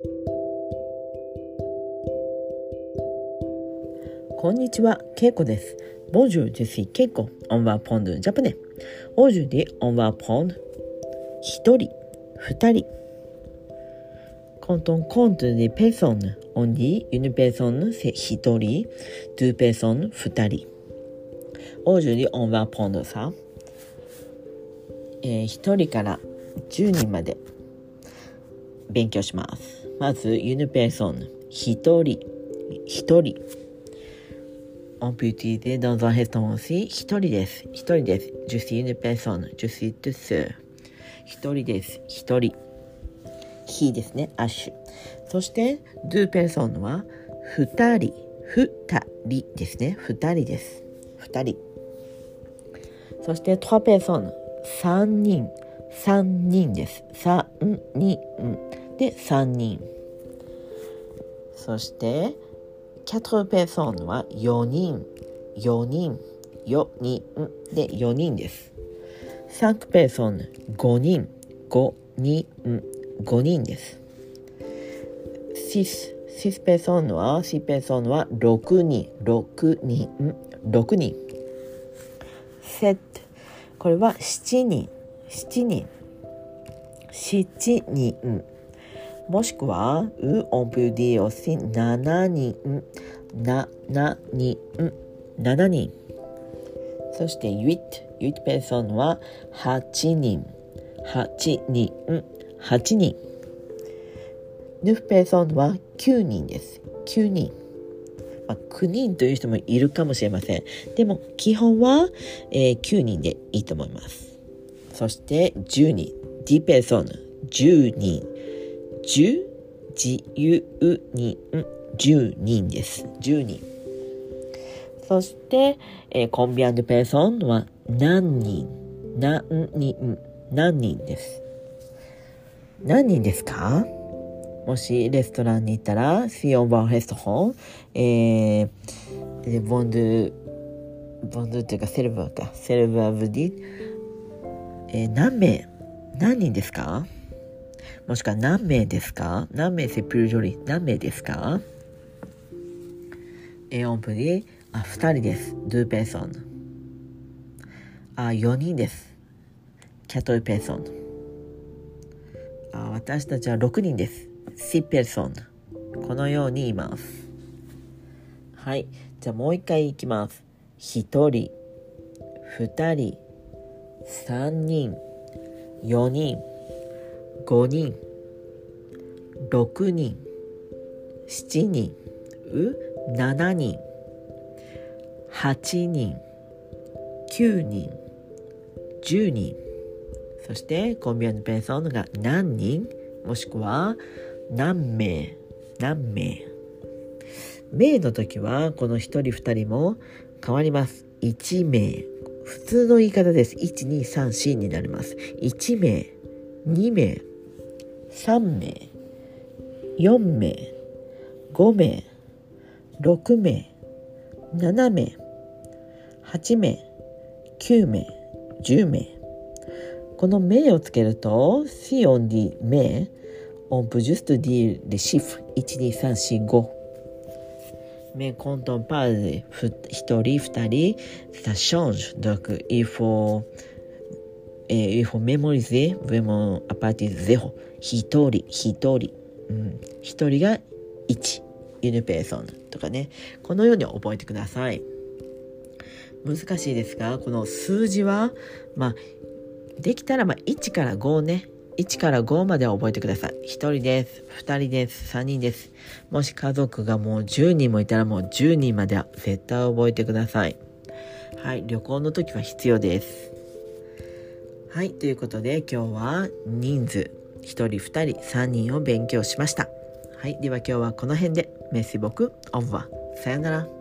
こんにちは、ケイコです。Bonjour, je suis Keiko. On va prendre le japonais. Aujourd'hui, on va prendre 一人、二人。Quand on compte les personnes, on dit une personne c'est 一人、deux personnes 二人。Aujourd'hui, on va prendre ça. えー、一人から10人まで勉強します。まずユヌペーソン一人一人オンピティーでどんどんヘッドモンシー一人です一人ですジュシーユヌペソンジュシートゥス一人です一人ヒですねアッシュそしてドゥペーソンは二人二人ですね。二人です。二人。そして、トゥラペソン。三人。三人です。三人。で、三人。そして、4 personnes は4人、4人、4人で4人です。5 personnes 5人、5人、5人です。6 6 personnes は6 personnes は6人、6人、6人。7これは7人、7人、7人。もしくは、う、on peut dire aussi 7人、7人、7人。そして、8、8 personnes は8人、8人、8人。9 personnes は9人です。9人。まあ、9人という人もいるかもしれません。でも、基本は、えー、9人でいいと思います。そして、10人。10 personnes、10人。10自由人10人です。10人。そして、えー、コンビアンドペーソンは何人？何人？何人です？何人ですか？もしレストランに行ったら si on va au restaurant えー、ボンドゥボンドゥっていうかセルバーか。セルバーブディえー、何名？何人ですか？もしくは何名ですか？何名セプルジョリ何名ですか？え、オンプリ、あ、二人です。ドゥペソン。あ、四人です。キャトルペーソン。あ、私たちは六人です。シペソン。このように言います。はい。じゃあもう一回いきます。一人、二人、三人、四人。5人6人7人う7人8人9人10人。そしてコンビアのペーソンが何人？もしくは何名？何名？名の時はこの1人2人も変わります。1名。普通の言い方です。1234になります。1名。2名。3名4名5名6名7名8名9名10名この名をつけると si on dit 名 on peut juste dire les chiffres 1 2 3 4 5 mais quand on parle de 1人2人 ça change donc il faut et il faut mémoriser vraiment à partir de 0一人一人うん一人が1ユニペーソンとかねこのように覚えてください難しいですがこの数字はまあできたらまあ1から5ね1から5までは覚えてください。1人です。2人です。3人です。もし家族がもう10人もいたらもう10人までは絶対覚えてください。はい。旅行の時は必要です。はい。ということで今日は人数1人2人3人を勉強しました。はい。では今日はこの辺で。メッシボク、オンワ。さよなら。